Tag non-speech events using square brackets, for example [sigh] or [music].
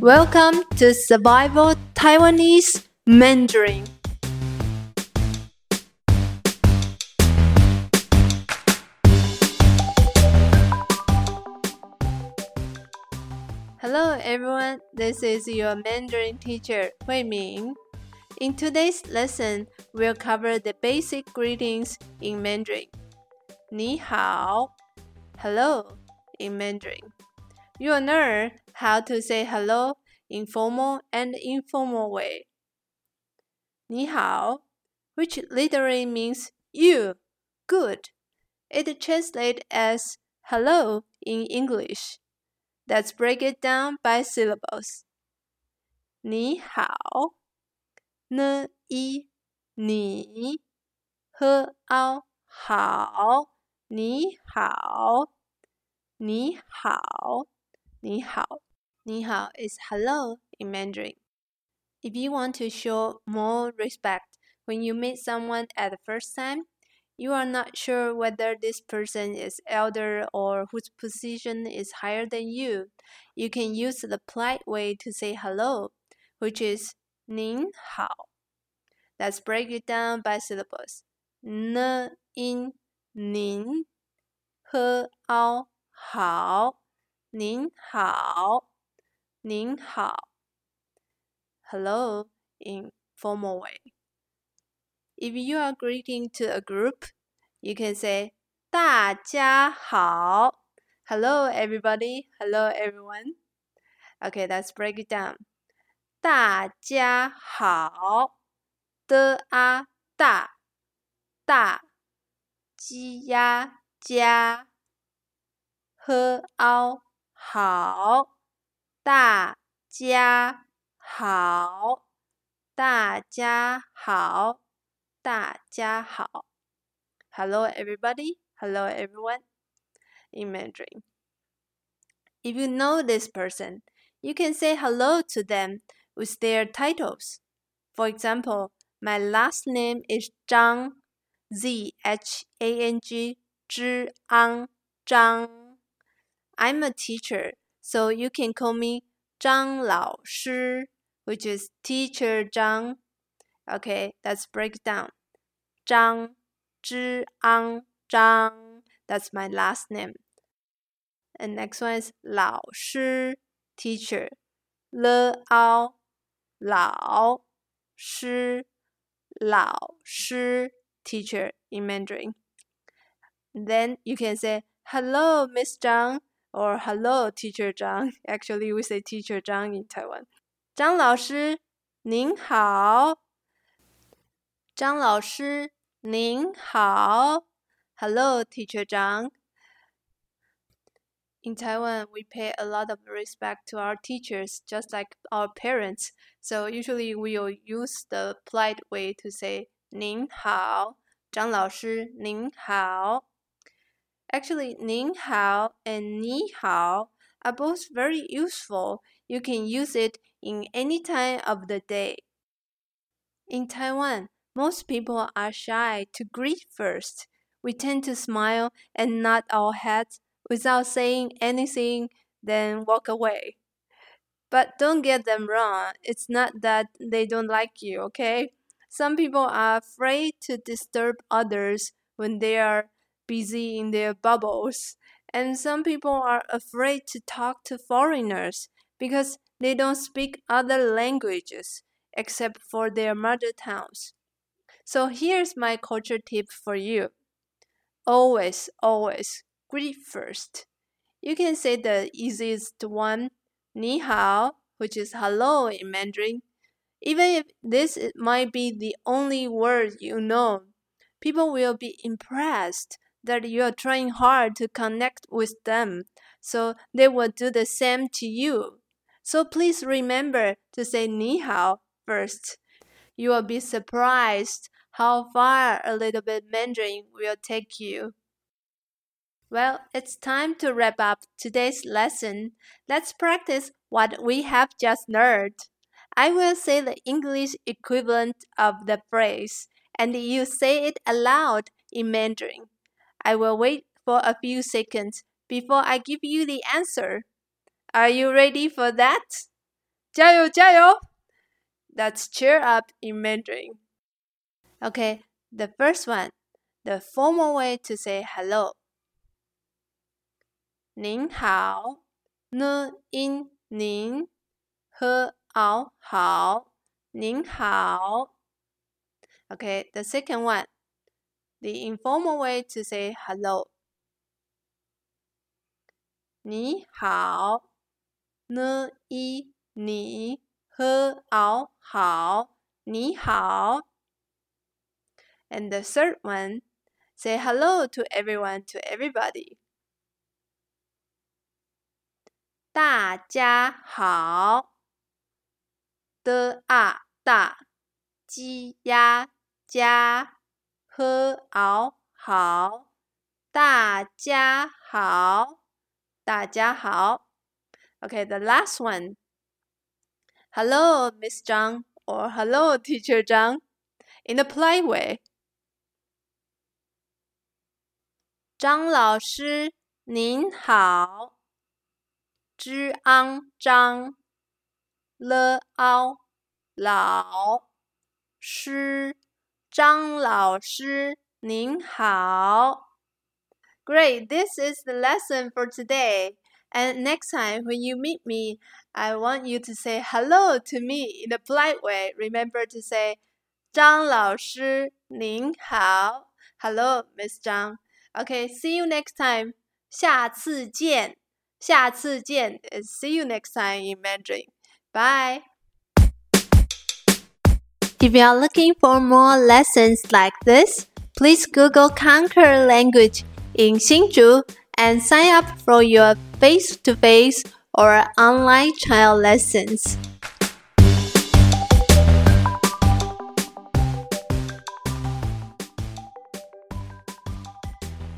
Welcome to Survival Taiwanese Mandarin. Hello everyone, this is your Mandarin teacher Hui Ming. In today's lesson, we'll cover the basic greetings in Mandarin. 你好, hello in Mandarin. You'll learn how to say hello in formal and informal way. 你好, which literally means you, good. It translates as hello in English. Let's break it down by syllables. 你好 n i 你 h ao 好你好你好 你好你好 is hello in Mandarin. If you want to show more respect when you meet someone at the first time, you are not sure whether this person is elder or whose position is higher than you, you can use the polite way to say hello, which is 您好. Let's break it down by syllables. N in 您 h ao 好 您好您好 Hello in formal way. If you are greeting to a group, you can say 大家好. Hello everybody. Hello everyone. Okay, let's break it down. 大家好的啊大大鸡鸭家喝凹 好大家好大家好大家好 Hello everybody Hello everyone in Mandarin If you know this person you can say hello to them with their titles For example my last name is Zhang Z H A N G Zhang Zhang I'm a teacher so you can call me 张老师 which is teacher Zhang. Okay, let's break down. Zhang, Zhiang, Zhang. That's my last name. And next one is 老师 teacher. Le ao 老师老师 teacher in Mandarin. Then you can say hello Miss Zhang or hello teacher Zhang. [laughs] Actually we say teacher Zhang in Taiwan. 张老师，您好。张老师，您好。Hello, Teacher Zhang. In Taiwan, we pay a lot of respect to our teachers, just like our parents. So usually we will use the polite way to say 您好，张老师您好。 Actually, Ning Hao and Ni Hao are both very useful. You can use it in any time of the day. In Taiwan, most people are shy to greet first. We tend to smile and nod our heads without saying anything, then walk away. But don't get them wrong. It's not that they don't like you, okay? Some people are afraid to disturb others when they are busy in their bubbles, and some people are afraid to talk to foreigners because they don't speak other languages except for their mother tongues. So here's my culture tip for you. Always, always greet first. You can say the easiest one, 你好, which is hello in Mandarin. Even if this might be the only word you know, people will be impressed that you are trying hard to connect with them, so they will do the same to you. So please remember to say ni hao first. You will be surprised how far a little bit Mandarin will take you. Well, it's time to wrap up today's lesson. Let's practice what we have just learned. I will say the English equivalent of the phrase, and you say it aloud in Mandarin. I will wait for a few seconds before I give you the answer. Are you ready for that? 加油加油 That's cheer up in Mandarin. Okay, the first one, the formal way to say hello. 您好，n 音您，h 熬好，您好。Okay, the second one, the informal way to say hello. 你好，n 一你，h 熬好，你好。And the third one, say hello to everyone, to everybody. 大家好的啊大鸡鸭家 喝熬好大家好大家好 OK，the last one. Hello, Miss Zhang, or hello, Teacher Zhang, in a polite way. 张老师您好。之昂张了奥老师张老师您好。Great, this is the lesson for today. And next time when you meet me, I want you to say hello to me in a polite way. Remember to say 张老师您好. Hello, Miss Zhang. Okay, see you next time. 下次见。下次见，See you next time in Mandarin. Bye. If you are looking for more lessons like this, please Google Conquer Language in Hsinchu and sign up for your face to face or online child lessons.